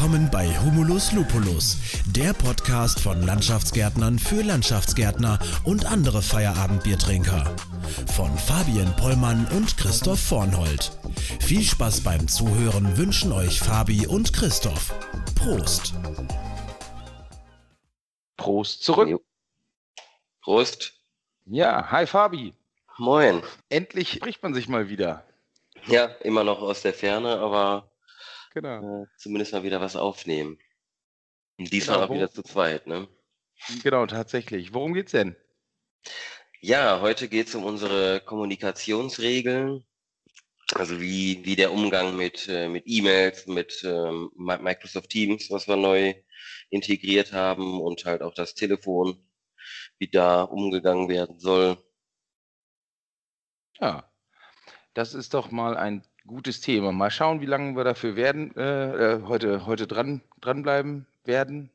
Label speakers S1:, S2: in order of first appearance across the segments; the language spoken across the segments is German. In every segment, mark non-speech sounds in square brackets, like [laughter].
S1: Willkommen bei Humulus Lupulus, der Podcast von Landschaftsgärtnern für Landschaftsgärtner und andere Feierabendbiertrinker. Von Fabian Pollmann und Christoph Vornhold. Viel Spaß beim Zuhören wünschen euch Fabi und Christoph. Prost!
S2: Prost zurück.
S3: Prost.
S2: Ja, hi Fabi.
S3: Moin.
S2: Endlich spricht man sich mal wieder.
S3: Ja, immer noch aus der Ferne, aber
S2: Genau.
S3: zumindest mal wieder was aufnehmen. Und diesmal
S2: Genau,
S3: auch wieder zu zweit, ne?
S2: Genau, tatsächlich. Worum geht's denn?
S3: Ja, heute geht es um unsere Kommunikationsregeln. Also wie, wie der Umgang mit, äh, mit E-Mails, mit ähm, Mi- Microsoft Teams, was wir neu integriert haben und halt auch das Telefon, wie da umgegangen werden soll.
S2: Ja, das ist doch mal ein gutes Thema. Mal schauen, wie lange wir dafür werden, äh, äh, heute, heute dran, dranbleiben werden.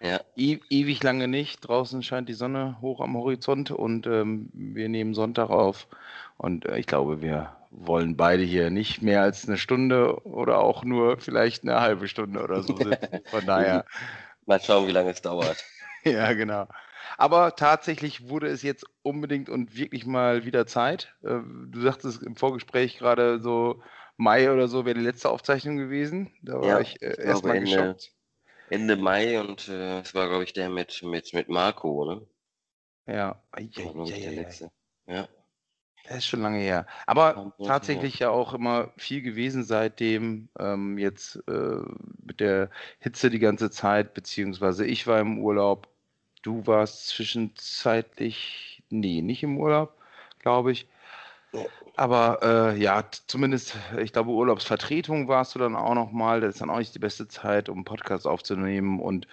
S3: Ja,
S2: E ewig lange nicht. Draußen scheint die Sonne hoch am Horizont und ähm, wir nehmen Sonntag auf. Und äh, ich glaube, wir wollen beide hier nicht mehr als eine Stunde oder auch nur vielleicht eine halbe Stunde oder so sitzen. Von [laughs] daher.
S3: mal schauen, wie lange es dauert. [laughs]
S2: Ja, genau. Aber tatsächlich wurde es jetzt unbedingt und wirklich mal wieder Zeit. Äh, Du sagtest im Vorgespräch gerade so, Mai oder so wäre die letzte Aufzeichnung gewesen. Da war
S3: Ja,
S2: ich äh, erstmal
S3: Ende-
S2: geschockt.
S3: Ende Mai und äh, es war, glaube ich, der mit, mit, mit Marco, ne?
S2: Ja,
S3: ich,
S2: ei,
S3: der letzte. Ja.
S2: Das ist schon lange her. Aber tatsächlich ja auch immer viel gewesen seitdem. Ähm, jetzt äh, mit der Hitze die ganze Zeit, beziehungsweise ich war im Urlaub. Du warst zwischenzeitlich, nee, nicht im Urlaub, glaube ich. Aber äh, ja, zumindest, ich glaube, Urlaubsvertretung warst du dann auch noch mal. Das ist dann auch nicht die beste Zeit, um einen Podcast aufzunehmen. Und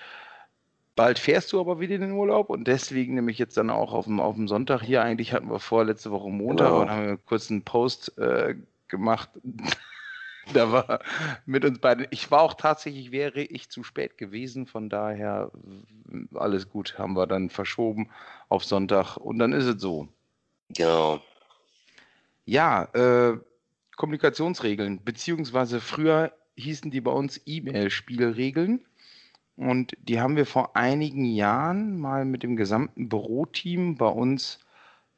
S2: bald fährst du aber wieder in den Urlaub und deswegen nämlich jetzt dann auch auf dem, auf dem Sonntag hier. Eigentlich hatten wir vor, letzte Woche Montag,
S3: Genau.
S2: und haben wir kurz einen Post äh, gemacht. [laughs] da war mit uns beiden. Ich war auch tatsächlich, wäre ich zu spät gewesen. Von daher alles gut, haben wir dann verschoben auf Sonntag und dann ist es so.
S3: Genau.
S2: Ja, äh, Kommunikationsregeln, beziehungsweise früher hießen die bei uns E-Mail-Spielregeln. Und die haben wir vor einigen Jahren mal mit dem gesamten Büroteam bei uns,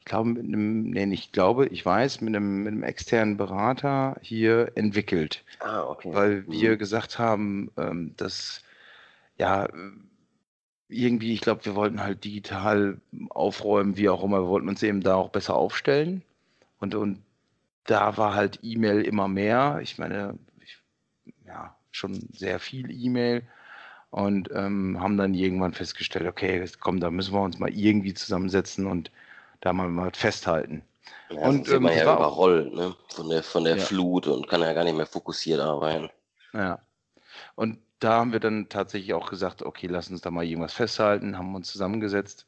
S2: ich glaube, mit einem, nee, nicht glaube, ich weiß, mit einem, mit einem externen Berater hier entwickelt
S3: Ah, okay.
S2: weil wir
S3: Mhm.
S2: gesagt haben, ähm, dass ja irgendwie, ich glaube, wir wollten halt digital aufräumen, wie auch immer, wir wollten uns eben da auch besser aufstellen und, und da war halt E-Mail immer mehr. Ich meine, ich, ja, schon sehr viel E-Mail und ähm, haben dann irgendwann festgestellt, okay, jetzt komm, da müssen wir uns mal irgendwie zusammensetzen und da mal, festhalten.
S3: Ja,
S2: und, ähm,
S3: man ja
S2: war
S3: überrollt, ne? Von der, von der
S2: Ja.
S3: Flut und kann ja gar nicht mehr fokussiert arbeiten.
S2: Ja. Und da haben wir dann tatsächlich auch gesagt, okay, lass uns da mal irgendwas festhalten, haben uns zusammengesetzt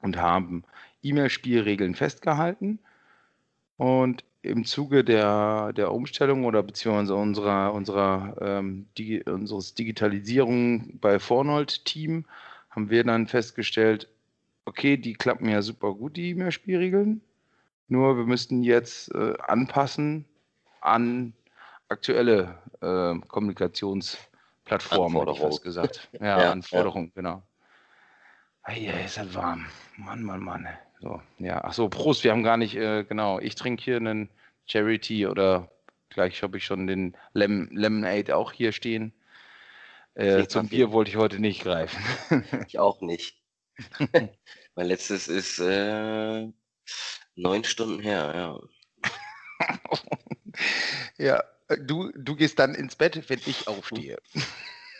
S2: und haben E-Mail-Spielregeln festgehalten. Und im Zuge der, der Umstellung oder beziehungsweise unserer, unserer, ähm, Digi unseres Digitalisierung bei Fornold-Team haben wir dann festgestellt, okay, die klappen ja super gut, die E-Mail-Spielregeln. Nur wir müssten jetzt äh, anpassen an aktuelle äh, Kommunikationsplattformen, hätte ich fast gesagt. Ja,
S3: Ja,
S2: Anforderungen, genau. Eieiei, ist das warm. Mann, Mann, Mann. So, ja, ach so, Prost, wir haben gar nicht, äh, genau, ich trinke hier einen Charity oder gleich habe ich schon den Lem Lemonade auch hier stehen. Äh, zum. Bier wollte ich heute nicht greifen.
S3: Ich auch nicht. Mein letztes ist äh, neun Stunden her, ja. [laughs]
S2: ja, äh, du, du gehst dann ins Bett, wenn ich aufstehe.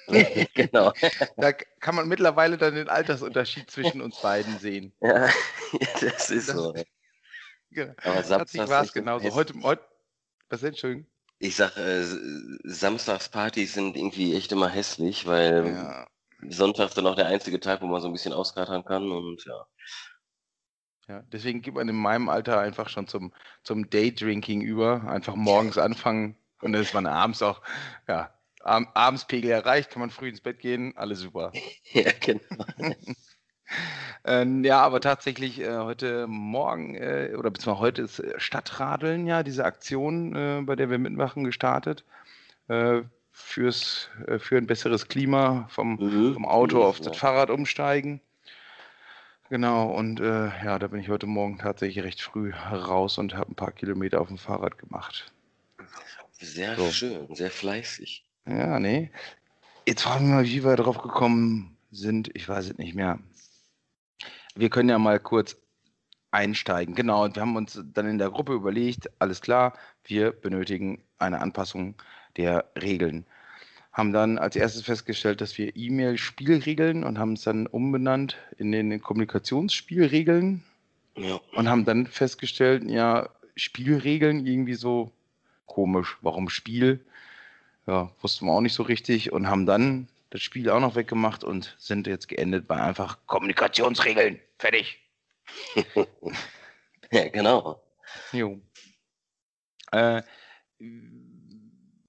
S2: [laughs]
S3: genau. [laughs]
S2: Da kann man mittlerweile dann den Altersunterschied zwischen uns beiden sehen.
S3: Ja, das ist
S2: Das-
S3: so.
S2: Genau.
S3: Aber samstags
S2: war es genauso. Heute, heute, was denn, Entschuldigung?
S3: Ich sag, äh, Samstagspartys sind irgendwie echt immer hässlich, weil
S2: Ja,
S3: Sonntag dann auch der einzige Tag, wo man so ein bisschen auskatern kann und ja.
S2: ja, deswegen geht man in meinem Alter einfach schon zum, zum Daydrinking über. Einfach morgens anfangen und dann ist man abends auch, ja, Ab Abendspegel erreicht, kann man früh ins Bett gehen, alles super. [laughs]
S3: Ja, genau. [laughs]
S2: Ähm, ja, aber tatsächlich äh, heute Morgen äh, oder beziehungsweise heute ist äh, Stadtradeln ja, diese Aktion, äh, bei der wir mitmachen, gestartet. Fürs, äh, für ein besseres Klima vom, mhm. vom Auto auf das Fahrrad umsteigen. Genau, und äh, ja, da bin ich heute Morgen tatsächlich recht früh raus und habe ein paar Kilometer auf dem Fahrrad gemacht.
S3: Sehr so. schön, sehr fleißig.
S2: Ja, nee. Jetzt fragen wir mal, wie wir darauf gekommen sind. Ich weiß es nicht mehr. Wir können ja mal kurz einsteigen. Genau, und wir haben uns dann in der Gruppe überlegt, alles klar, wir benötigen eine Anpassung der Regeln. Haben dann als erstes festgestellt, dass wir E-Mail-Spielregeln und haben es dann umbenannt in den Kommunikationsspielregeln. Ja. Und haben dann festgestellt, ja, Spielregeln irgendwie so komisch. Warum Spiel? Ja, wussten wir auch nicht so richtig und haben dann das Spiel auch noch weggemacht und sind jetzt geendet bei einfach Kommunikationsregeln. Fertig. [laughs]
S3: ja, genau.
S2: Jo. Äh,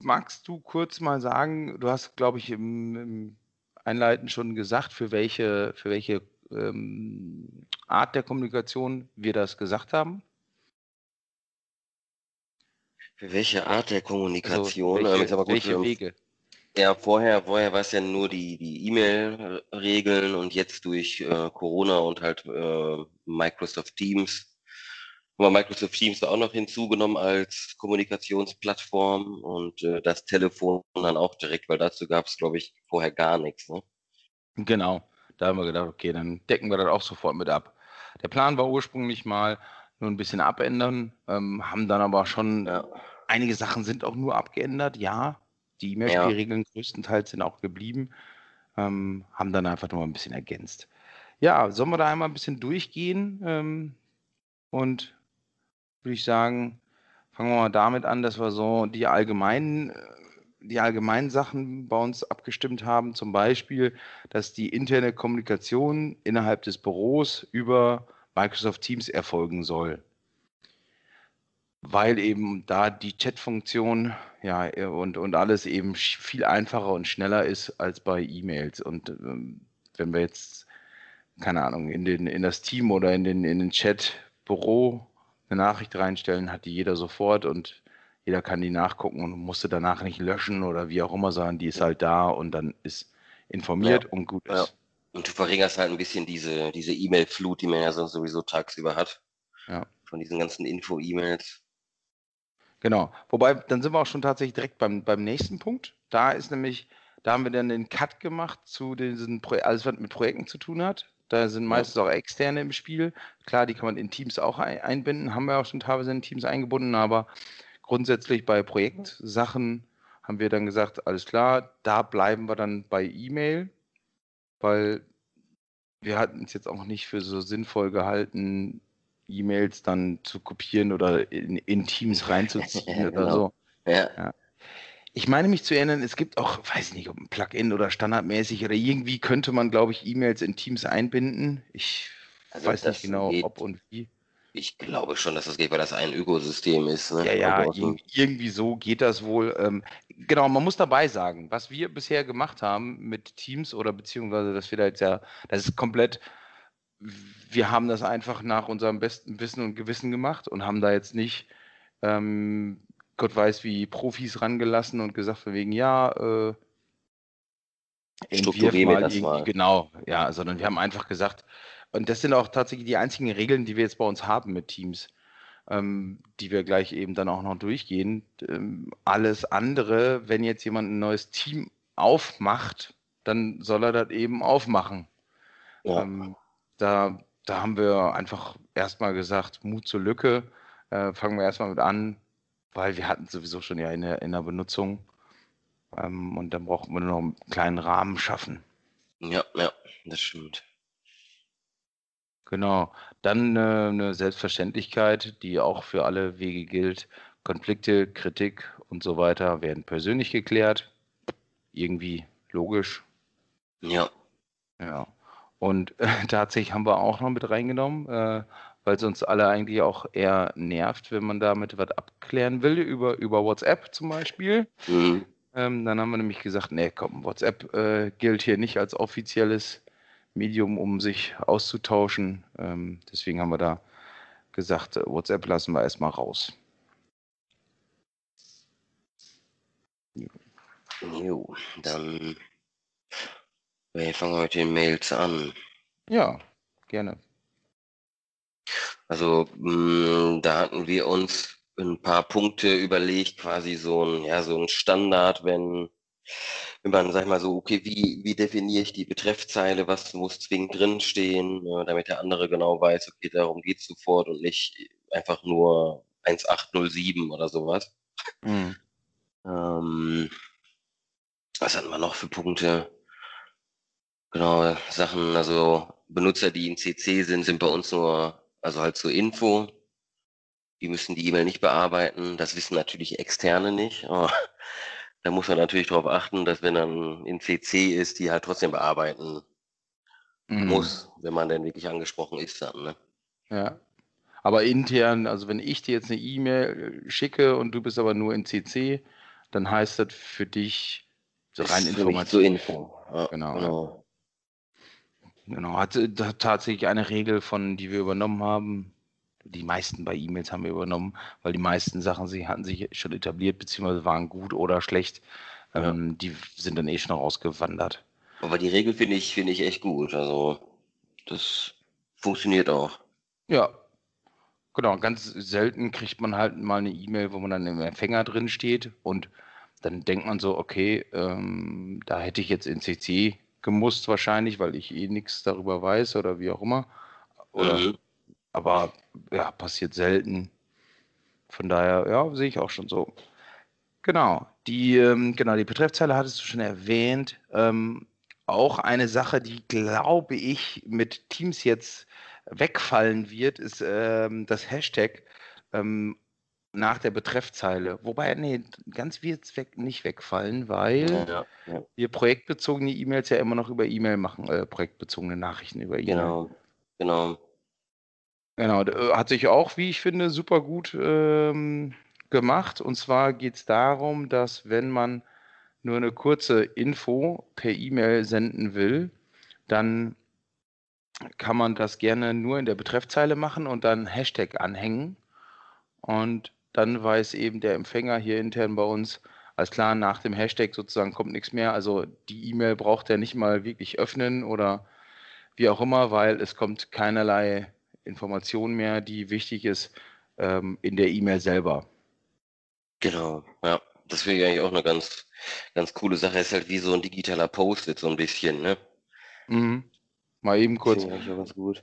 S2: magst du kurz mal sagen, du hast, glaube ich, im, im, Einleiten schon gesagt, für welche, für welche ähm, Art der Kommunikation wir das gesagt haben?
S3: Für welche Art der Kommunikation?
S2: Also welche, welche Wege?
S3: Ja, vorher, vorher war es ja nur die, die E-Mail-Regeln und jetzt durch äh, Corona und halt äh, Microsoft Teams haben wir Microsoft Teams da auch noch hinzugenommen als Kommunikationsplattform und äh, das Telefon dann auch direkt, weil dazu gab es, glaube ich, vorher gar nichts. Ne?
S2: Genau, da haben wir gedacht, okay, dann decken wir das auch sofort mit ab. Der Plan war ursprünglich mal nur ein bisschen abändern, ähm, haben dann aber schon, ja. einige Sachen sind auch nur abgeändert, ja, die E-Mail-Spielregeln ja. größtenteils sind auch geblieben, ähm, haben dann einfach nur ein bisschen ergänzt. Ja, sollen wir da einmal ein bisschen durchgehen ähm, und würde ich sagen, fangen wir mal damit an, dass wir so die allgemeinen, äh, die allgemeinen Sachen bei uns abgestimmt haben. Zum Beispiel, dass die interne Kommunikation innerhalb des Büros über Microsoft Teams erfolgen soll. Weil eben da die Chat-Funktion ja, und, und alles eben viel einfacher und schneller ist als bei E-Mails. Und ähm, wenn wir jetzt, keine Ahnung, in, den, in das Team oder in den, in den Chat Büro eine Nachricht reinstellen, hat die jeder sofort und jeder kann die nachgucken und musste danach nicht löschen oder wie auch immer, sondern die ist halt da und dann ist informiert ja. und gut ist. Ja.
S3: Und du verringerst halt ein bisschen diese, diese E-Mail-Flut, die man ja sonst sowieso tagsüber hat. Ja. Von diesen ganzen Info-E-Mails.
S2: Genau. Wobei, dann sind wir auch schon tatsächlich direkt beim, beim nächsten Punkt. Da ist nämlich, da haben wir dann den Cut gemacht zu diesen, alles was mit Projekten zu tun hat. Da sind meistens auch Externe im Spiel. Klar, die kann man in Teams auch einbinden, haben wir auch schon teilweise in Teams eingebunden, aber grundsätzlich bei Projektsachen haben wir dann gesagt, alles klar, da bleiben wir dann bei E-Mail, weil wir hatten es jetzt auch nicht für so sinnvoll gehalten, E-Mails dann zu kopieren oder in, in Teams reinzuziehen [laughs] ja, genau. oder so. Ja. ja. Ich meine mich zu erinnern, es gibt auch, weiß ich nicht, ob ein Plugin oder standardmäßig oder irgendwie könnte man, glaube ich, E-Mails in Teams einbinden. Ich also weiß nicht genau, geht, ob und wie.
S3: Ich glaube schon, dass das geht, weil das ein Ökosystem ist. Ne?
S2: Ja, ja, also, irgendwie so geht das wohl. Ähm, genau, man muss dabei sagen, was wir bisher gemacht haben mit Teams oder beziehungsweise, dass wir da jetzt ja, das ist komplett, wir haben das einfach nach unserem besten Wissen und Gewissen gemacht und haben da jetzt nicht ähm, Gott weiß wie Profis rangelassen und gesagt von wegen, ja, äh,
S3: Strukturieren wir das mal.
S2: Genau, ja, sondern wir haben einfach gesagt, und das sind auch tatsächlich die einzigen Regeln, die wir jetzt bei uns haben mit Teams, ähm, die wir gleich eben dann auch noch durchgehen. Ähm, alles andere, wenn jetzt jemand ein neues Team aufmacht, dann soll er das eben aufmachen. Ja. Ähm, da, da haben wir einfach erstmal gesagt, Mut zur Lücke. Äh, fangen wir erstmal mit an, weil wir hatten sowieso schon ja in der, in der Benutzung. Ähm, und dann brauchen wir nur noch einen kleinen Rahmen schaffen.
S3: Ja, ja, das stimmt.
S2: Genau. Dann äh, eine Selbstverständlichkeit, die auch für alle Wege gilt. Konflikte, Kritik und so weiter werden persönlich geklärt. Irgendwie logisch.
S3: Ja.
S2: Ja. Und äh, [laughs] tatsächlich haben wir auch noch mit reingenommen, äh, weil es uns alle eigentlich auch eher nervt, wenn man damit was abklären will, über, über WhatsApp zum Beispiel. Mhm. Ähm, dann haben wir nämlich gesagt, nee, komm, WhatsApp äh, gilt hier nicht als offizielles Medium, um sich auszutauschen. Ähm, deswegen haben wir da gesagt, äh, WhatsApp lassen wir erstmal raus.
S3: Jo, dann wir fangen den Mails an.
S2: Ja, gerne.
S3: Also mh, da hatten wir uns ein paar Punkte überlegt, quasi so ein, ja, so ein Standard, wenn, wenn man, sag ich mal so, okay, wie, wie definiere ich die Betreffzeile, was muss zwingend drinstehen, ne, damit der andere genau weiß, okay, darum geht es sofort und nicht einfach nur 1807 oder sowas. Mhm. Ähm, was hatten wir noch für Punkte? Genau, Sachen, also Benutzer, die in CC sind, sind bei uns nur, also halt zur Info. Die müssen die E-Mail nicht bearbeiten. Das wissen natürlich Externe nicht. Aber [laughs] da muss man natürlich darauf achten, dass wenn dann in CC ist, die halt trotzdem bearbeiten mhm. muss, wenn man denn wirklich angesprochen ist dann. Ne?
S2: Ja. Aber intern, also wenn ich dir jetzt eine E-Mail schicke und du bist aber nur in CC, dann heißt das für dich
S3: so rein Information. Zur Info.
S2: Ja, genau. genau. Genau, hat, hat tatsächlich eine Regel von, die wir übernommen haben, die meisten bei E-Mails haben wir übernommen, weil die meisten Sachen sie hatten sich schon etabliert, beziehungsweise waren gut oder schlecht. Ja. Ähm, die sind dann eh schon ausgewandert.
S3: Aber die Regel finde ich, finde ich echt gut. Also das funktioniert auch.
S2: Ja. Genau, ganz selten kriegt man halt mal eine E-Mail, wo man dann im Empfänger drin steht und dann denkt man so, okay, ähm, da hätte ich jetzt in CC gemusst wahrscheinlich, weil ich eh nichts darüber weiß oder wie auch immer. Oder mhm. Aber ja, passiert selten. Von daher, ja, sehe ich auch schon so. Genau, die, ähm, genau, die Betreffzeile hattest du schon erwähnt. Ähm, auch eine Sache, die, glaube ich, mit Teams jetzt wegfallen wird, ist ähm, das Hashtag ähm, nach der Betreffzeile. Wobei, nee, ganz wird weg, nicht wegfallen, weil ja, ja. wir projektbezogene E-Mails ja immer noch über E-Mail machen, äh, projektbezogene Nachrichten über E-Mail.
S3: Genau, genau.
S2: Genau, äh, hat sich auch, wie ich finde, super gut ähm, gemacht. Und zwar geht es darum, dass wenn man nur eine kurze Info per E-Mail senden will, dann kann man das gerne nur in der Betreffzeile machen und dann Hashtag anhängen. Und dann weiß eben der Empfänger hier intern bei uns, alles klar, nach dem Hashtag sozusagen kommt nichts mehr. Also die E-Mail braucht er nicht mal wirklich öffnen oder wie auch immer, weil es kommt keinerlei Information mehr, die wichtig ist ähm, in der E-Mail selber.
S3: Genau, ja. Das finde ich eigentlich auch eine ganz, ganz coole Sache. Ist halt wie so ein digitaler Post-it so ein bisschen, ne?
S2: Mhm. Mal eben kurz.
S3: Das ich auch ganz gut.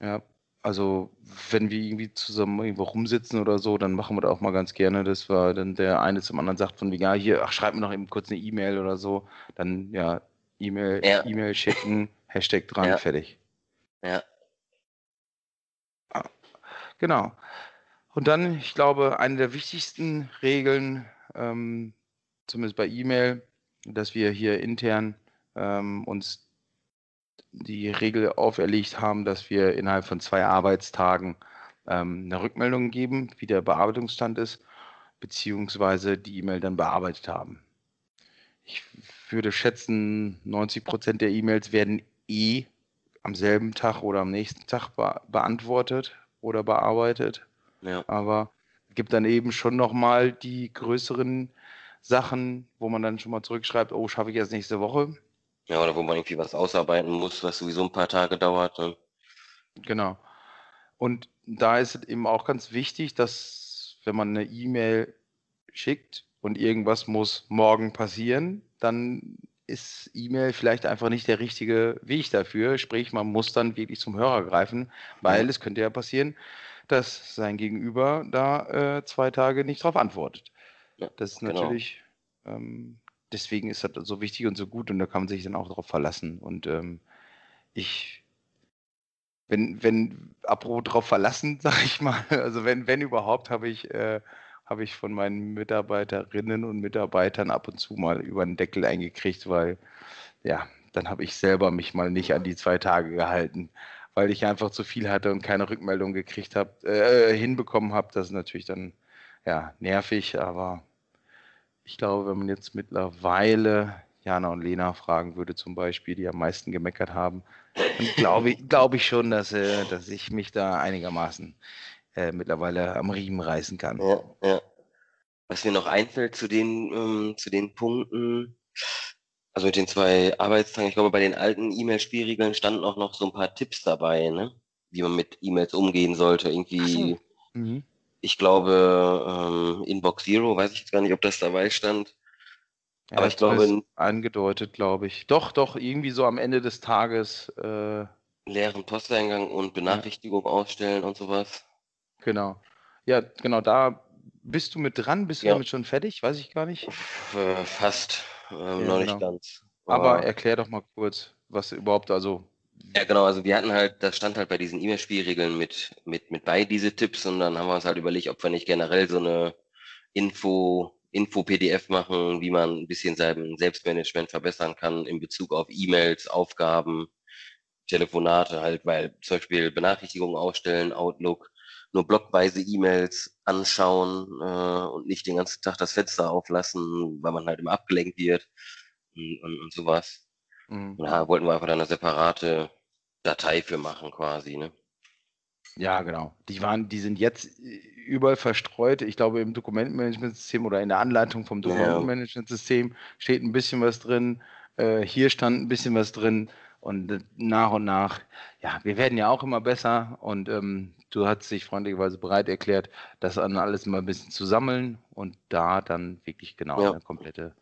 S2: Ja, also wenn wir irgendwie zusammen irgendwo rumsitzen oder so, dann machen wir das auch mal ganz gerne, dass wir dann der eine zum anderen sagt von wie, ja, hier, ach, schreib mir noch eben kurz eine E-Mail oder so. Dann ja, E-Mail, ja. E-Mail schicken, [laughs] Hashtag dran, ja. fertig.
S3: Ja,
S2: Genau. Und dann, ich glaube, eine der wichtigsten Regeln, ähm, zumindest bei E-Mail, dass wir hier intern ähm, uns die Regel auferlegt haben, dass wir innerhalb von zwei Arbeitstagen ähm, eine Rückmeldung geben, wie der Bearbeitungsstand ist, beziehungsweise die E-Mail dann bearbeitet haben. Ich würde schätzen, 90 Prozent der E-Mails werden eh am selben Tag oder am nächsten Tag be beantwortet oder bearbeitet. Ja. Aber es gibt dann eben schon nochmal die größeren Sachen, wo man dann schon mal zurückschreibt, oh, schaffe ich jetzt nächste Woche.
S3: Ja, oder wo man irgendwie was ausarbeiten muss, was sowieso ein paar Tage dauert. Ne?
S2: Genau. Und da ist es eben auch ganz wichtig, dass wenn man eine E-Mail schickt und irgendwas muss morgen passieren, dann ist E-Mail vielleicht einfach nicht der richtige Weg dafür. Sprich, man muss dann wirklich zum Hörer greifen, weil ja. es könnte ja passieren, dass sein Gegenüber da äh, zwei Tage nicht darauf antwortet. Ja, das ist genau. natürlich, ähm, deswegen ist das so wichtig und so gut und da kann man sich dann auch darauf verlassen. Und ähm, ich, wenn, wenn, apropos drauf verlassen, [laughs] sage ich mal, also wenn, wenn überhaupt, habe ich äh, habe ich von meinen Mitarbeiterinnen und Mitarbeitern ab und zu mal über den Deckel eingekriegt, weil ja, dann habe ich selber mich mal nicht an die zwei Tage gehalten, weil ich einfach zu viel hatte und keine Rückmeldung gekriegt habe, äh, hinbekommen habe. Das ist natürlich dann ja nervig, aber ich glaube, wenn man jetzt mittlerweile Jana und Lena fragen würde, zum Beispiel, die am meisten gemeckert haben, dann glaube ich, glaube ich schon, dass, äh, dass ich mich da einigermaßen äh, mittlerweile am Riemen reißen kann.
S3: Ja, ja. Was mir noch einfällt zu den, ähm, zu den Punkten, also mit den zwei Arbeitstagen, ich glaube, bei den alten E-Mail-Spielregeln standen auch noch so ein paar Tipps dabei, ne? wie man mit E-Mails umgehen sollte. Irgendwie, so. mhm. Ich glaube, ähm, Inbox Zero, weiß ich jetzt gar nicht, ob das dabei stand.
S2: Ja, Aber ich glaube. Angedeutet, glaube ich. Doch, doch, irgendwie so am Ende des Tages. Äh,
S3: leeren Posteingang und Benachrichtigung ja. ausstellen und sowas.
S2: Genau. Ja, genau, da bist du mit dran? Bist du ja. damit schon fertig? Weiß ich gar nicht.
S3: Äh, fast, ähm, noch nicht genau. ganz.
S2: Aber, Aber erklär doch mal kurz, was überhaupt, also.
S3: Ja, genau, also wir hatten halt, das stand halt bei diesen E-Mail-Spielregeln mit, mit, mit bei, diese Tipps, und dann haben wir uns halt überlegt, ob wir nicht generell so eine Info, Info-PDF machen, wie man ein bisschen sein Selbstmanagement verbessern kann in Bezug auf E-Mails, Aufgaben, Telefonate halt, weil zum Beispiel Benachrichtigungen ausstellen, Outlook, nur blockweise E-Mails anschauen äh, und nicht den ganzen Tag das Fenster auflassen, weil man halt immer abgelenkt wird und, und, und sowas. Mhm. Da wollten wir einfach dann eine separate Datei für machen quasi, ne?
S2: Ja, genau. Die waren, die sind jetzt überall verstreut. Ich glaube, im Dokumentenmanagementsystem oder in der Anleitung vom Dokumentenmanagementsystem steht ein bisschen was drin. Äh, hier stand ein bisschen was drin. Und nach und nach, ja, wir werden ja auch immer besser und ähm, du hast dich freundlicherweise bereit erklärt, das dann alles mal ein bisschen zu sammeln und da dann wirklich genau ja. eine komplette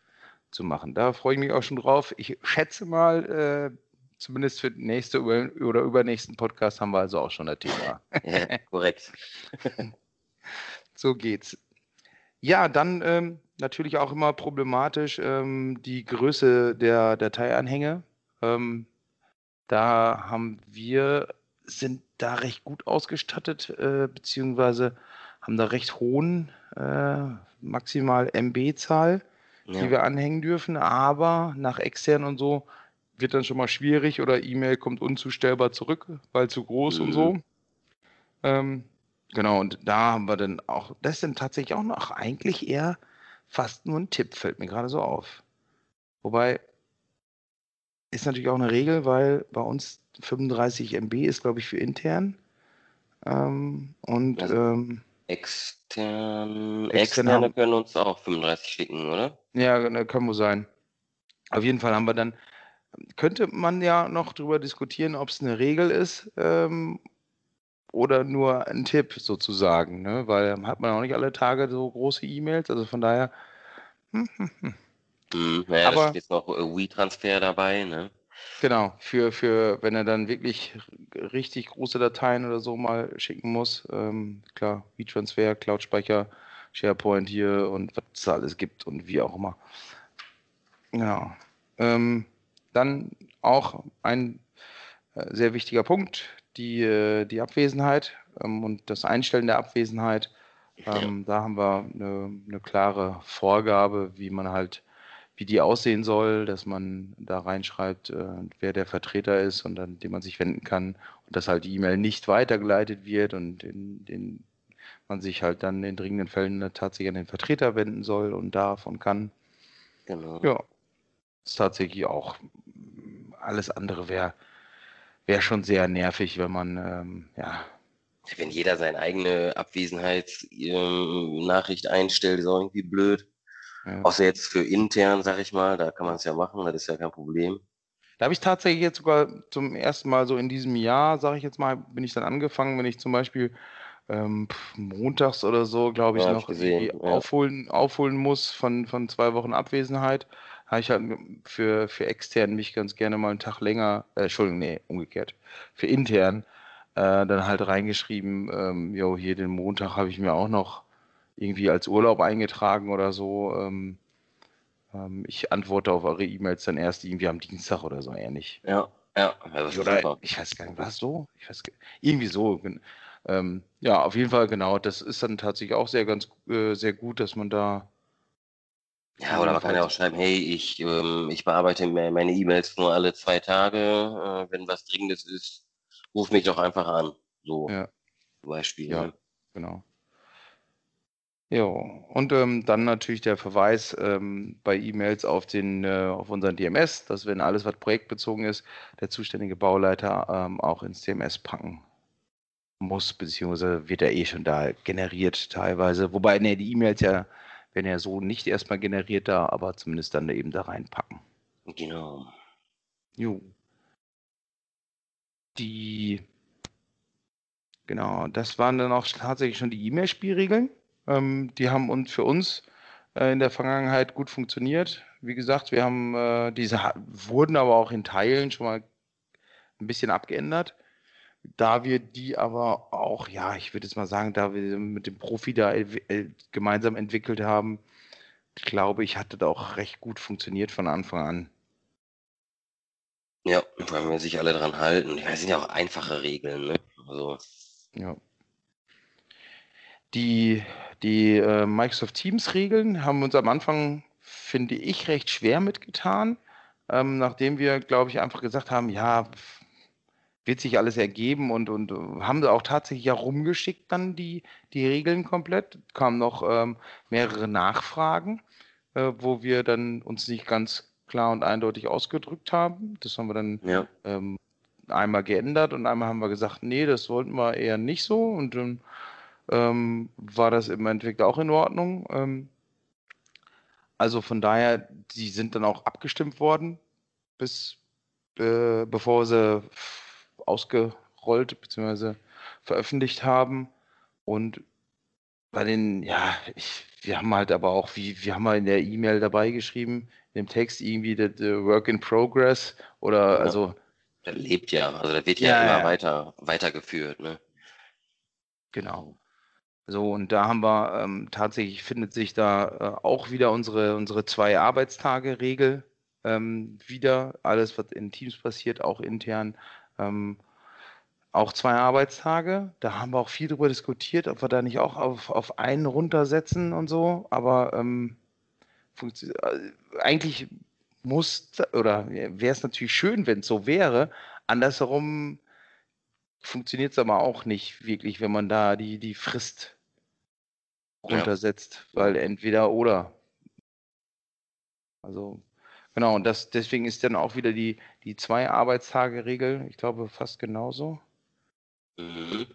S2: zu machen. Da freue ich mich auch schon drauf. Ich schätze mal, äh, zumindest für nächste oder übernächsten Podcast haben wir also auch schon ein Thema.
S3: Ja, korrekt. [laughs]
S2: so geht's. Ja, dann ähm, natürlich auch immer problematisch ähm, die Größe der Dateianhänge. Ähm, da haben wir, sind da recht gut ausgestattet, äh, beziehungsweise haben da recht hohen äh, maximal MB-Zahl, ja. die wir anhängen dürfen, aber nach extern und so wird dann schon mal schwierig oder E-Mail kommt unzustellbar zurück, weil zu groß mhm. und so. Mhm. Ähm, genau, und da haben wir dann auch, das ist dann tatsächlich auch noch eigentlich eher fast nur ein Tipp, fällt mir gerade so auf. Wobei, ist natürlich auch eine Regel, weil bei uns 35 MB ist, glaube ich, für intern. Ähm, und also ähm,
S3: extern, externe können uns auch 35 schicken, oder?
S2: Ja, kann wohl sein. Auf jeden Fall haben wir dann, könnte man ja noch darüber diskutieren, ob es eine Regel ist ähm, oder nur ein Tipp sozusagen, ne? weil hat man auch nicht alle Tage so große E-Mails, also von daher.
S3: Hm, hm, hm. Mhm, naja, Aber, da steht noch äh, WeTransfer dabei, ne?
S2: Genau, für, für wenn er dann wirklich richtig große Dateien oder so mal schicken muss. Ähm, klar, WeTransfer, Cloud-Speicher, SharePoint hier und was es alles gibt und wie auch immer. Genau. Ähm, dann auch ein äh, sehr wichtiger Punkt, die, äh, die Abwesenheit ähm, und das Einstellen der Abwesenheit. Ähm, da haben wir eine, eine klare Vorgabe, wie man halt wie die aussehen soll, dass man da reinschreibt, äh, wer der Vertreter ist und an den man sich wenden kann und dass halt die E-Mail nicht weitergeleitet wird und in, in man sich halt dann in dringenden Fällen tatsächlich an den Vertreter wenden soll und darf und kann. Genau. Ja, ist tatsächlich auch alles andere wäre wär schon sehr nervig, wenn man ähm, ja
S3: wenn jeder seine eigene Abwesenheitsnachricht ähm, einstellt, ist auch irgendwie blöd. Ja. Außer jetzt für intern, sag ich mal, da kann man es ja machen, das ist ja kein Problem.
S2: Da habe ich tatsächlich jetzt sogar zum ersten Mal so in diesem Jahr, sage ich jetzt mal, bin ich dann angefangen, wenn ich zum Beispiel ähm, montags oder so, glaube ich, ja, noch gesehen, ja. aufholen, aufholen muss von, von zwei Wochen Abwesenheit, habe ich halt für, für extern mich ganz gerne mal einen Tag länger, äh, Entschuldigung, nee, umgekehrt, für intern äh, dann halt reingeschrieben, ähm, jo, hier den Montag habe ich mir auch noch irgendwie als Urlaub eingetragen oder so. Ähm, ähm, ich antworte auf eure E-Mails dann erst irgendwie am Dienstag oder so ähnlich.
S3: Ja, ja.
S2: ja oder, ich weiß gar nicht, war es so? Ich weiß, irgendwie so. Ähm, ja, auf jeden Fall, genau. Das ist dann tatsächlich auch sehr, ganz, äh, sehr gut, dass man da.
S3: Ja, oder man kann ja auch schreiben, hey, ich, ähm, ich bearbeite meine E-Mails nur alle zwei Tage. Äh, wenn was Dringendes ist, ruf mich doch einfach an. So. Ja. Zum Beispiel.
S2: Ja, ne? genau. Ja, und ähm, dann natürlich der Verweis ähm, bei E-Mails auf den äh, auf unseren DMS, dass wenn alles, was projektbezogen ist, der zuständige Bauleiter ähm, auch ins DMS packen muss, beziehungsweise wird er eh schon da generiert teilweise. Wobei, ne, die E-Mails ja, wenn er so nicht erstmal generiert da, aber zumindest dann eben da reinpacken.
S3: Genau.
S2: Jo. Die, genau, das waren dann auch tatsächlich schon die E-Mail-Spielregeln. Ähm, die haben uns für uns äh, in der Vergangenheit gut funktioniert. Wie gesagt, wir haben äh, diese wurden aber auch in Teilen schon mal ein bisschen abgeändert. Da wir die aber auch, ja, ich würde jetzt mal sagen, da wir mit dem Profi da äh, gemeinsam entwickelt haben, glaube ich, hat das auch recht gut funktioniert von Anfang an.
S3: Ja, weil wir sich alle dran halten. Das sind ja auch einfache Regeln, ne? Also.
S2: Ja. Die, die äh, Microsoft Teams-Regeln haben uns am Anfang, finde ich, recht schwer mitgetan. Ähm, nachdem wir, glaube ich, einfach gesagt haben, ja, wird sich alles ergeben und, und haben sie auch tatsächlich ja rumgeschickt dann die, die Regeln komplett. Kamen noch ähm, mehrere Nachfragen, äh, wo wir dann uns nicht ganz klar und eindeutig ausgedrückt haben. Das haben wir dann ja. ähm, einmal geändert und einmal haben wir gesagt, nee, das wollten wir eher nicht so und dann ähm, war das im Endeffekt auch in Ordnung. Ähm, also von daher, die sind dann auch abgestimmt worden, bis äh, bevor sie ausgerollt bzw. veröffentlicht haben. Und bei den, ja, ich, wir haben halt aber auch, wie, wir haben mal in der E-Mail dabei geschrieben, in dem Text irgendwie the, the Work in Progress oder ja. also.
S3: Der lebt ja, also der wird ja, ja immer ja. weiter weitergeführt, ne?
S2: Genau. So, und da haben wir ähm, tatsächlich findet sich da äh, auch wieder unsere, unsere zwei Arbeitstage-Regel ähm, wieder. Alles, was in Teams passiert, auch intern, ähm, auch zwei Arbeitstage. Da haben wir auch viel darüber diskutiert, ob wir da nicht auch auf, auf einen runtersetzen und so. Aber ähm, äh, eigentlich muss oder wäre es natürlich schön, wenn es so wäre. Andersherum funktioniert es aber auch nicht wirklich, wenn man da die, die Frist runtersetzt, ja. weil entweder oder. Also Genau, und das, deswegen ist dann auch wieder die, die zwei Arbeitstage-Regel, ich glaube, fast genauso. Mhm.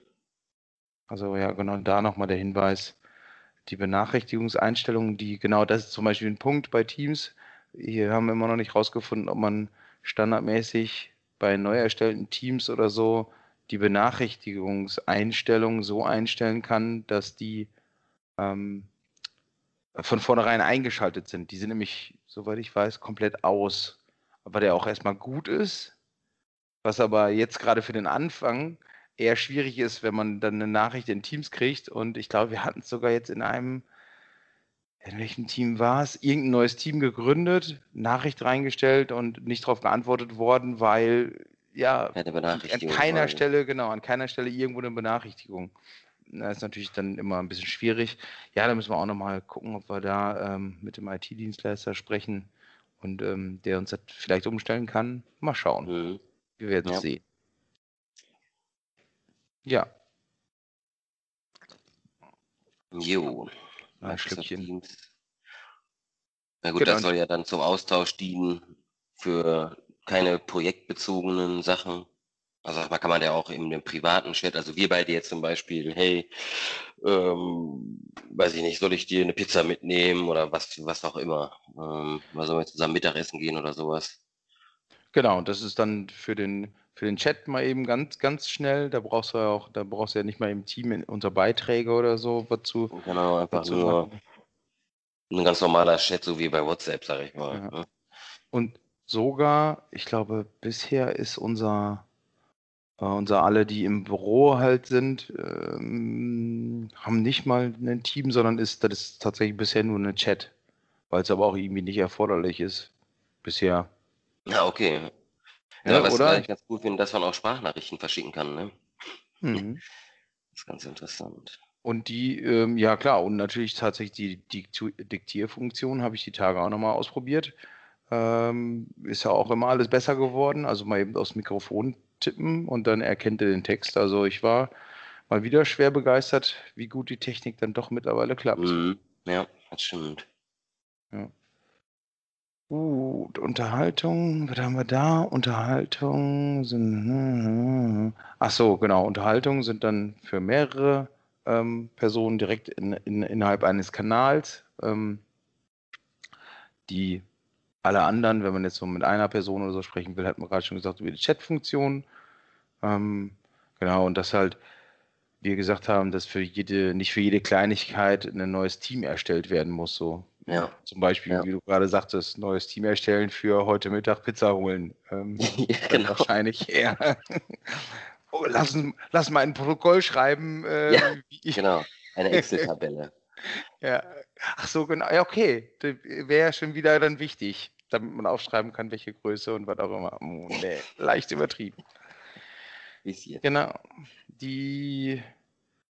S2: Also ja, genau, da nochmal der Hinweis, die Benachrichtigungseinstellungen, die, genau, das ist zum Beispiel ein Punkt bei Teams. Hier haben wir immer noch nicht rausgefunden, ob man standardmäßig bei neu erstellten Teams oder so die Benachrichtigungseinstellungen so einstellen kann, dass die ähm, von vornherein eingeschaltet sind. Die sind nämlich, soweit ich weiß, komplett aus. Aber der auch erstmal gut ist, was aber jetzt gerade für den Anfang eher schwierig ist, wenn man dann eine Nachricht in Teams kriegt. Und ich glaube, wir hatten es sogar jetzt in einem, in welchem Team war es? Irgendein neues Team gegründet, Nachricht reingestellt und nicht darauf geantwortet worden, weil ja an keiner Stelle, genau, an keiner Stelle irgendwo eine Benachrichtigung. Das ist natürlich dann immer ein bisschen schwierig. Ja, da müssen wir auch nochmal gucken, ob wir da ähm, mit dem IT-Dienstleister sprechen und ähm, der uns das vielleicht umstellen kann. Mal schauen. Mhm. Wir werden es ja. sehen. Ja.
S3: Jo.
S2: Ein Schlückchen.
S3: Na gut, genau. das soll ja dann zum Austausch dienen für keine projektbezogenen Sachen. Also da kann man ja auch in dem privaten Chat, also wir beide jetzt zum Beispiel, hey, ähm, weiß ich nicht, soll ich dir eine Pizza mitnehmen oder was, was auch immer. Ähm, mal sollen wir zusammen Mittagessen gehen oder sowas.
S2: Genau, das ist dann für den, für den Chat mal eben ganz, ganz schnell. Da brauchst du ja auch, da brauchst du ja nicht mal im Team in, unter Beiträge oder so was zu.
S3: Genau, einfach nur machen. ein ganz normaler Chat, so wie bei WhatsApp, sag ich mal. Ja.
S2: Ne? Und sogar, ich glaube, bisher ist unser äh, unser alle, die im Büro halt sind, ähm, haben nicht mal ein Team, sondern ist das ist tatsächlich bisher nur eine Chat, weil es aber auch irgendwie nicht erforderlich ist bisher.
S3: Ja, okay. Ja, ja was oder? ich ganz gut finde, dass man auch Sprachnachrichten verschicken kann. Ne? Mhm. [laughs] Das ist ganz interessant.
S2: Und die, ähm, ja klar, und natürlich tatsächlich die Diktierfunktion habe ich die Tage auch nochmal ausprobiert. Ähm, ist ja auch immer alles besser geworden. Also mal eben aus Mikrofon tippen und dann erkennt er den Text. Also ich war mal wieder schwer begeistert, wie gut die Technik dann doch mittlerweile klappt. Mhm.
S3: Ja, das stimmt.
S2: Ja. Gut, Unterhaltung, was haben wir da? Unterhaltung sind. Ach so, genau. Unterhaltung sind dann für mehrere ähm, Personen direkt in, in, innerhalb eines Kanals. Ähm, die alle anderen, wenn man jetzt so mit einer Person oder so sprechen will, hat man gerade schon gesagt, über die Chat-Funktion. Ähm, genau, und das halt, wir gesagt haben, dass für jede, nicht für jede Kleinigkeit ein neues Team erstellt werden muss. So. Ja. Zum Beispiel, ja. wie du gerade sagtest, neues Team erstellen für heute Mittag Pizza holen. Ähm, [laughs] ja, genau. Wahrscheinlich eher. [laughs] oh, lass, lass mal ein Protokoll schreiben.
S3: Äh, ja, genau. Eine [laughs] Excel-Tabelle.
S2: ja. Ach so, genau. Ja, okay. Wäre ja schon wieder dann wichtig, damit man aufschreiben kann, welche Größe und was auch immer. Oh, nee, [laughs] leicht übertrieben. Bisschen. Genau. Die.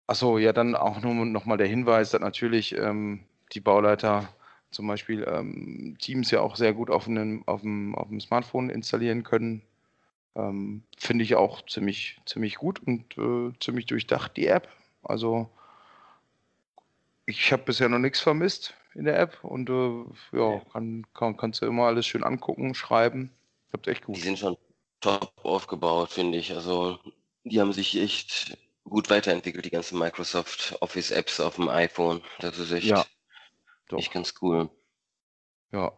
S2: Achso, ja, dann auch nur nochmal der Hinweis, dass natürlich ähm, die Bauleiter zum Beispiel ähm, Teams ja auch sehr gut auf einem, auf dem, auf dem Smartphone installieren können. Ähm, Finde ich auch ziemlich, ziemlich gut und äh, ziemlich durchdacht, die App. Also ich habe bisher noch nichts vermisst in der App und äh, ja, kann, kann, kannst du immer alles schön angucken, schreiben. Klappt echt gut.
S3: Die sind schon top aufgebaut, finde ich. Also die haben sich echt gut weiterentwickelt, die ganzen Microsoft Office Apps auf dem iPhone. Das ist echt, ja, echt ganz cool.
S2: Ja.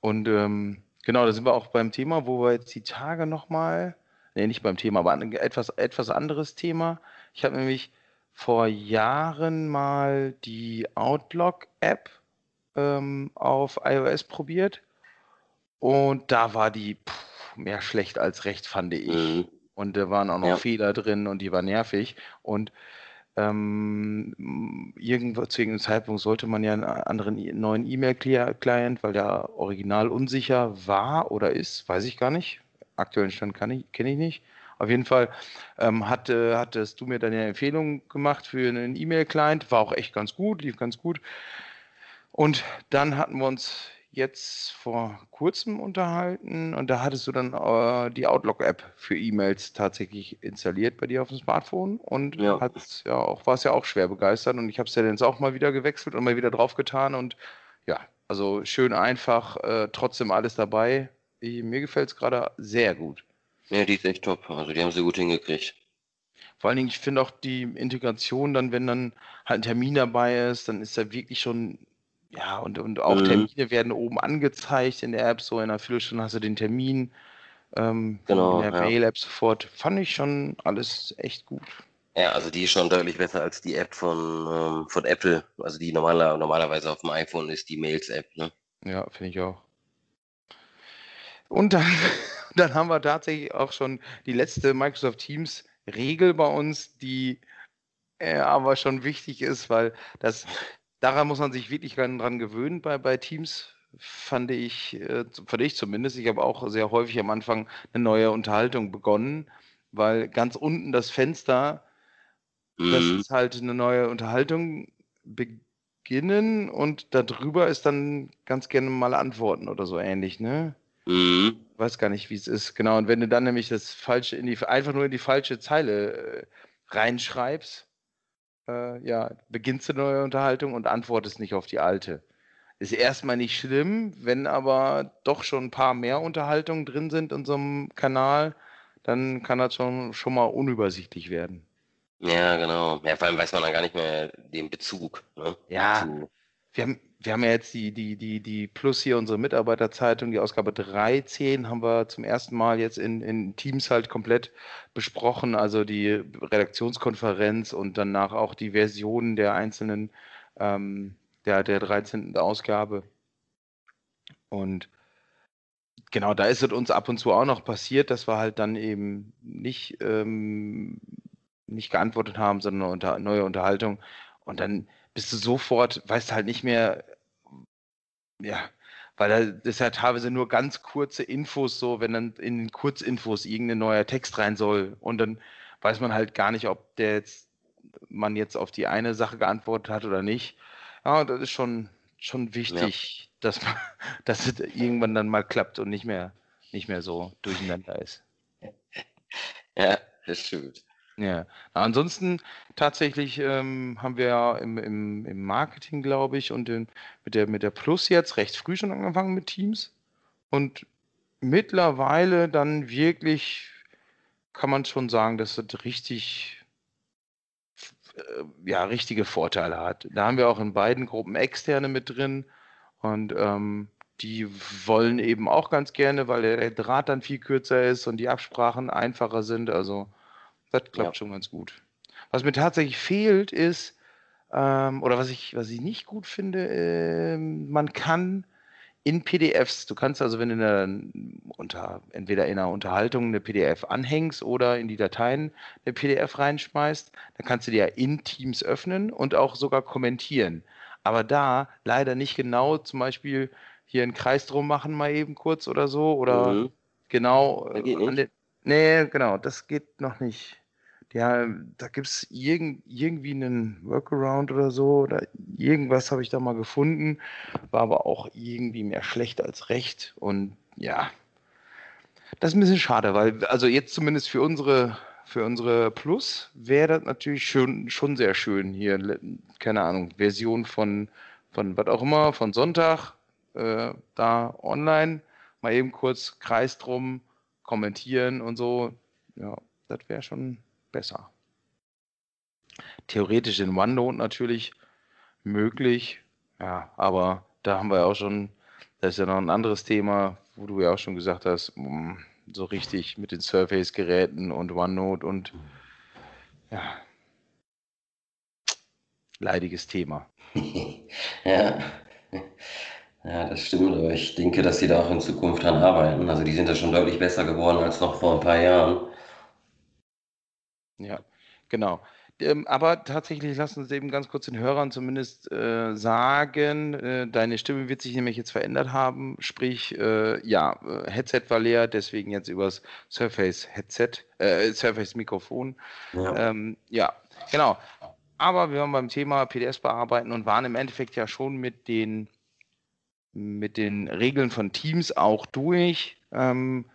S2: Und ähm, genau, da sind wir auch beim Thema, wo wir jetzt die Tage nochmal, nee, nicht beim Thema, aber ein etwas, etwas anderes Thema. Ich habe nämlich vor Jahren mal die Outlook-App ähm, auf iOS probiert und da war die pff, mehr schlecht als recht, fand ich. Mhm. Und da waren auch noch ja. Fehler drin und die war nervig. Und ähm, irgendwo zu irgendeinem Zeitpunkt sollte man ja einen anderen neuen E-Mail-Client, weil der original unsicher war oder ist, weiß ich gar nicht. Aktuellen Stand kenne ich nicht. Auf jeden Fall ähm, hatte, hattest du mir dann eine Empfehlung gemacht für einen E-Mail-Client. War auch echt ganz gut, lief ganz gut. Und dann hatten wir uns jetzt vor kurzem unterhalten und da hattest du dann äh, die Outlook-App für E-Mails tatsächlich installiert bei dir auf dem Smartphone und ja. Hat's ja auch, warst ja auch schwer begeistert und ich habe es ja dann auch mal wieder gewechselt und mal wieder draufgetan und ja, also schön einfach, äh, trotzdem alles dabei. Ich, mir gefällt es gerade sehr gut.
S3: Ja, die ist echt top. Also die haben sie gut hingekriegt.
S2: Vor allen Dingen, ich finde auch die Integration dann, wenn dann halt ein Termin dabei ist, dann ist da wirklich schon, ja, und, und auch mhm. Termine werden oben angezeigt in der App, so in einer Viertelstunde hast du den Termin ähm, genau, in der ja. Mail-App sofort. Fand ich schon alles echt gut.
S3: Ja, also die ist schon deutlich besser als die App von, ähm, von Apple, also die normaler, normalerweise auf dem iPhone ist, die Mails-App, ne?
S2: Ja, finde ich auch. Und dann dann haben wir tatsächlich auch schon die letzte Microsoft Teams Regel bei uns, die äh, aber schon wichtig ist, weil das daran muss man sich wirklich dran gewöhnen bei, bei Teams, fand ich, äh, fand ich zumindest. Ich habe auch sehr häufig am Anfang eine neue Unterhaltung begonnen, weil ganz unten das Fenster, mhm. das ist halt eine neue Unterhaltung beginnen und darüber ist dann ganz gerne mal Antworten oder so ähnlich, ne? Mhm. Weiß gar nicht, wie es ist. Genau. Und wenn du dann nämlich das falsche in die, einfach nur in die falsche Zeile äh, reinschreibst, äh, ja, beginnst du eine neue Unterhaltung und antwortest nicht auf die alte. Ist erstmal nicht schlimm, wenn aber doch schon ein paar mehr Unterhaltungen drin sind in so einem Kanal, dann kann das schon, schon mal unübersichtlich werden.
S3: Ja, genau. Ja, vor allem weiß man dann gar nicht mehr den Bezug. Ne?
S2: Ja, Zu wir haben, wir haben ja jetzt die, die, die, die Plus hier, unsere Mitarbeiterzeitung, die Ausgabe 13 haben wir zum ersten Mal jetzt in, in Teams halt komplett besprochen, also die Redaktionskonferenz und danach auch die Versionen der einzelnen, ähm, der, der 13. Ausgabe. Und genau, da ist es uns ab und zu auch noch passiert, dass wir halt dann eben nicht, ähm, nicht geantwortet haben, sondern eine unter, neue Unterhaltung. Und dann bist du sofort, weißt halt nicht mehr, ja, weil da ist ja teilweise nur ganz kurze Infos so, wenn dann in den Kurzinfos irgendein neuer Text rein soll und dann weiß man halt gar nicht, ob der jetzt, man jetzt auf die eine Sache geantwortet hat oder nicht. Ja, das ist schon, schon wichtig, ja. dass man, [laughs] dass es irgendwann dann mal klappt und nicht mehr, nicht mehr so durcheinander ist.
S3: Ja, das stimmt.
S2: Ja, ansonsten tatsächlich ähm, haben wir ja im, im, im Marketing, glaube ich, und in, mit, der, mit der Plus jetzt recht früh schon angefangen mit Teams. Und mittlerweile dann wirklich kann man schon sagen, dass das richtig äh, ja, richtige Vorteile hat. Da haben wir auch in beiden Gruppen Externe mit drin und ähm, die wollen eben auch ganz gerne, weil der Draht dann viel kürzer ist und die Absprachen einfacher sind. Also das klappt ja. schon ganz gut. Was mir tatsächlich fehlt, ist, ähm, oder was ich, was ich nicht gut finde, äh, man kann in PDFs, du kannst also, wenn du eine, unter, entweder in einer Unterhaltung eine PDF anhängst oder in die Dateien eine PDF reinschmeißt, dann kannst du die ja in Teams öffnen und auch sogar kommentieren. Aber da leider nicht genau zum Beispiel hier einen Kreis drum machen, mal eben kurz oder so, oder mhm. genau.
S3: Geht nicht.
S2: Den, nee, genau, das geht noch nicht. Ja, da gibt es irg irgendwie einen Workaround oder so oder irgendwas habe ich da mal gefunden, war aber auch irgendwie mehr schlecht als recht und ja, das ist ein bisschen schade, weil also jetzt zumindest für unsere für unsere Plus wäre das natürlich schon, schon sehr schön hier, keine Ahnung, Version von, von was auch immer, von Sonntag, äh, da online, mal eben kurz Kreis drum, kommentieren und so. Ja, das wäre schon besser. Theoretisch in OneNote natürlich möglich, ja, aber da haben wir auch schon, das ist ja noch ein anderes Thema, wo du ja auch schon gesagt hast, mm, so richtig mit den Surface-Geräten und OneNote und ja, leidiges Thema. [laughs]
S3: ja. Ja, das stimmt, aber ich denke, dass sie da auch in Zukunft dran arbeiten. Also die sind ja schon deutlich besser geworden als noch vor ein paar Jahren.
S2: Ja, genau. Ähm, aber tatsächlich lass uns eben ganz kurz den Hörern zumindest äh, sagen, äh, deine Stimme wird sich nämlich jetzt verändert haben. Sprich, äh, ja, äh, Headset war leer, deswegen jetzt übers Surface Headset, äh, Surface Mikrofon. Ja. Ähm, ja, genau. Aber wir waren beim Thema PDS bearbeiten und waren im Endeffekt ja schon mit den, mit den Regeln von Teams auch durch. Ähm,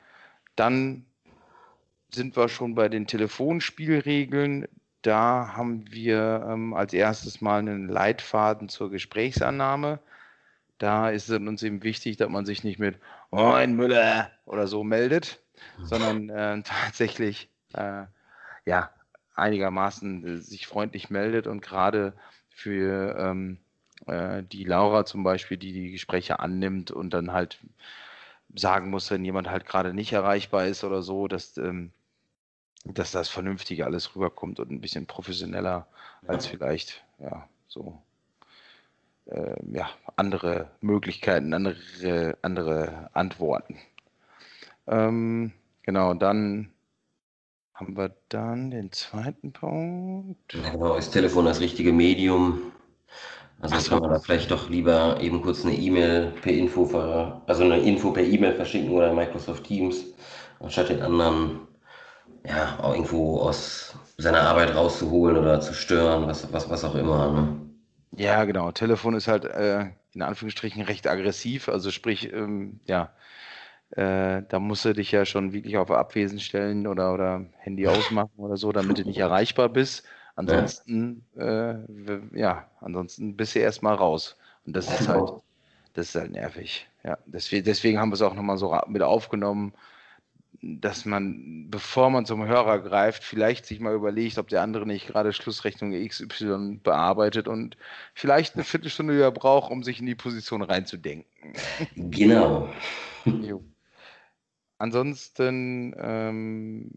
S2: dann sind wir schon bei den Telefonspielregeln. Da haben wir ähm, als erstes mal einen Leitfaden zur Gesprächsannahme. Da ist es uns eben wichtig, dass man sich nicht mit Moin Müller oder so meldet, sondern äh, [laughs] tatsächlich äh, ja, einigermaßen sich freundlich meldet und gerade für ähm, äh, die Laura zum Beispiel, die die Gespräche annimmt und dann halt sagen muss, wenn jemand halt gerade nicht erreichbar ist oder so, dass ähm, dass das vernünftig alles rüberkommt und ein bisschen professioneller als vielleicht, ja, so, äh, ja, andere Möglichkeiten, andere, andere Antworten. Ähm, genau, dann haben wir dann den zweiten Punkt.
S3: Genau, ist Telefon das richtige Medium? Also so. kann man da vielleicht doch lieber eben kurz eine E-Mail per Info, also eine Info per E-Mail verschicken oder Microsoft Teams, anstatt den anderen ja, auch irgendwo aus seiner Arbeit rauszuholen oder zu stören, was, was, was auch immer. Ne?
S2: Ja, genau. Telefon ist halt äh, in Anführungsstrichen recht aggressiv. Also sprich, ähm, ja, äh, da musst du dich ja schon wirklich auf Abwesen stellen oder, oder Handy [laughs] ausmachen oder so, damit du nicht erreichbar bist. Ansonsten, ja, äh, ja ansonsten bist du erstmal raus. Und das ist halt, das ist halt nervig. Ja, deswegen, deswegen haben wir es auch nochmal so mit aufgenommen dass man, bevor man zum Hörer greift, vielleicht sich mal überlegt, ob der andere nicht gerade Schlussrechnung XY bearbeitet und vielleicht eine Viertelstunde wieder braucht, um sich in die Position reinzudenken.
S3: Genau.
S2: Jo. Ansonsten, ähm,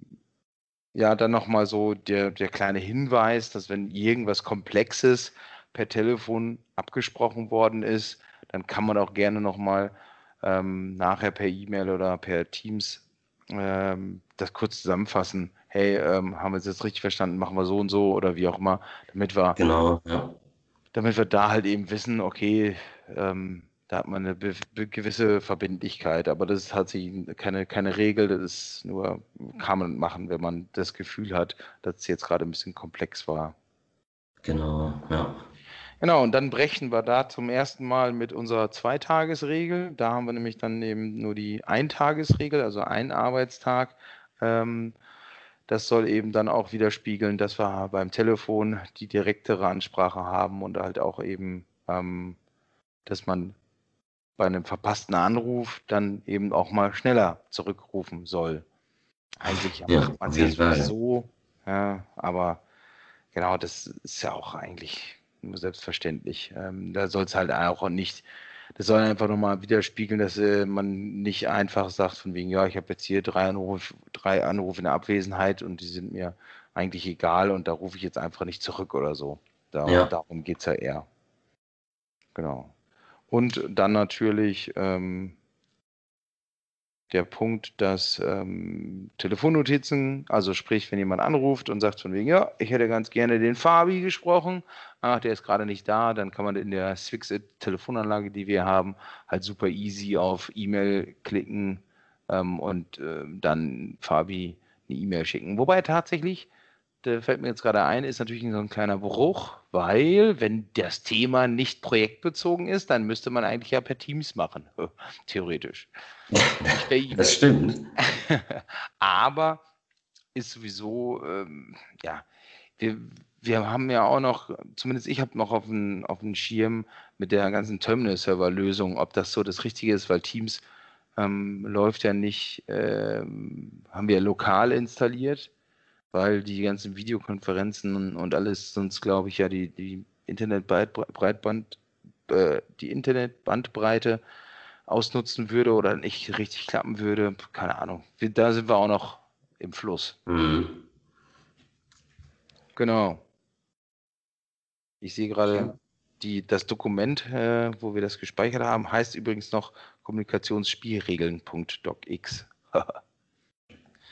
S2: ja, dann nochmal so der, der kleine Hinweis, dass wenn irgendwas Komplexes per Telefon abgesprochen worden ist, dann kann man auch gerne nochmal ähm, nachher per E-Mail oder per Teams ähm, das kurz zusammenfassen. Hey, ähm, haben wir es jetzt richtig verstanden? Machen wir so und so oder wie auch immer, damit wir,
S3: genau, ja.
S2: damit wir da halt eben wissen, okay, ähm, da hat man eine gewisse Verbindlichkeit, aber das ist tatsächlich keine, keine Regel, das ist nur, kann man machen, wenn man das Gefühl hat, dass es jetzt gerade ein bisschen komplex war.
S3: Genau, ja.
S2: Genau, und dann brechen wir da zum ersten Mal mit unserer Zweitagesregel. Da haben wir nämlich dann eben nur die Eintagesregel, also ein Arbeitstag. Ähm, das soll eben dann auch widerspiegeln, dass wir beim Telefon die direktere Ansprache haben und halt auch eben, ähm, dass man bei einem verpassten Anruf dann eben auch mal schneller zurückrufen soll. Eigentlich ja, macht man es so, ja, aber genau, das ist ja auch eigentlich nur selbstverständlich. Ähm, da soll es halt auch nicht, das soll einfach nochmal widerspiegeln, dass äh, man nicht einfach sagt, von wegen, ja, ich habe jetzt hier drei Anrufe, drei Anrufe in der Abwesenheit und die sind mir eigentlich egal und da rufe ich jetzt einfach nicht zurück oder so. Da, ja. Darum geht es ja eher. Genau. Und dann natürlich ähm, der Punkt, dass ähm, Telefonnotizen, also sprich, wenn jemand anruft und sagt von wegen, ja, ich hätte ganz gerne den Fabi gesprochen, ach, der ist gerade nicht da, dann kann man in der Swixit-Telefonanlage, die wir haben, halt super easy auf E-Mail klicken ähm, und äh, dann Fabi eine E-Mail schicken. Wobei tatsächlich der fällt mir jetzt gerade ein, ist natürlich so ein kleiner Bruch, weil wenn das Thema nicht projektbezogen ist, dann müsste man eigentlich ja per Teams machen, [laughs] theoretisch. [laughs]
S3: Das stimmt. [laughs]
S2: Aber ist sowieso, ähm, ja, wir, wir haben ja auch noch, zumindest ich habe noch auf dem auf Schirm mit der ganzen Terminal-Server-Lösung, ob das so das Richtige ist, weil Teams ähm, läuft ja nicht, ähm, haben wir lokal installiert weil die ganzen Videokonferenzen und, alles sonst, glaube ich, ja die, die Internetbreitband, äh, die Internetbandbreite ausnutzen würde oder nicht richtig klappen würde. Keine Ahnung. Da sind wir auch noch im Fluss. Mhm. Genau. Ich sehe gerade, die, das Dokument, äh, wo wir das gespeichert haben, heißt übrigens noch Kommunikationsspielregeln.docx. [laughs]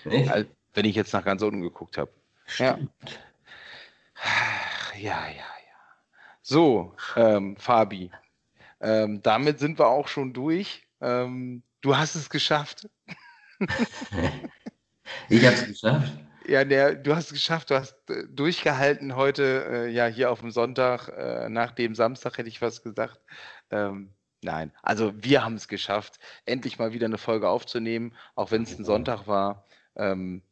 S2: Echt? Wenn ich jetzt nach ganz unten geguckt habe. Ja. Ja, ja, ja. So, ähm, Fabi, ähm, damit sind wir auch schon durch. Ähm, du hast es geschafft. [laughs]
S3: ich habe es geschafft.
S2: Ja, der, du hast es geschafft, du hast äh, durchgehalten heute, äh, ja, hier auf dem Sonntag, äh, nach dem Samstag hätte ich was gesagt. Ähm, nein, also wir haben es geschafft, endlich mal wieder eine Folge aufzunehmen, auch wenn es ein Sonntag war. Ähm,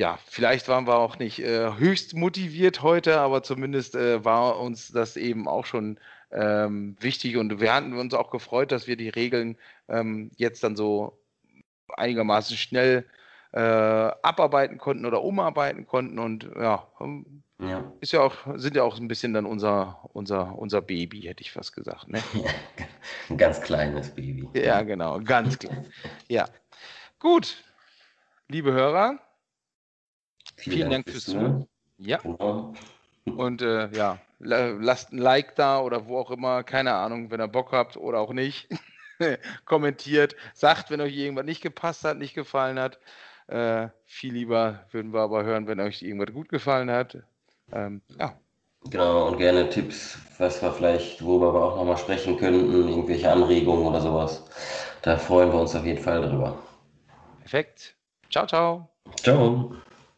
S2: ja, vielleicht waren wir auch nicht äh, höchst motiviert heute, aber zumindest äh, war uns das eben auch schon ähm, wichtig und wir hatten uns auch gefreut, dass wir die Regeln ähm, jetzt dann so einigermaßen schnell äh, abarbeiten konnten oder umarbeiten konnten und ja, ähm, ja, ist ja auch, sind ja auch ein bisschen dann unser, unser, unser Baby, hätte ich fast gesagt. Ne? [laughs]
S3: ein ganz kleines Baby.
S2: Ja, genau, ganz klein. [laughs] ja. Gut, liebe Hörer, Vielen, Vielen Dank, fürs Zuhören. Ja. Genau. Und äh, ja, lasst ein Like da oder wo auch immer, keine Ahnung, wenn ihr Bock habt oder auch nicht. [laughs] Kommentiert, sagt, wenn euch irgendwas nicht gepasst hat, nicht gefallen hat. Äh, viel lieber würden wir aber hören, wenn euch irgendwas gut gefallen hat. Ähm, ja.
S3: Genau, und gerne Tipps, was wir vielleicht, worüber wir auch nochmal sprechen könnten, irgendwelche Anregungen oder sowas. Da freuen wir uns auf jeden Fall drüber.
S2: Perfekt. Ciao, ciao.
S3: Ciao.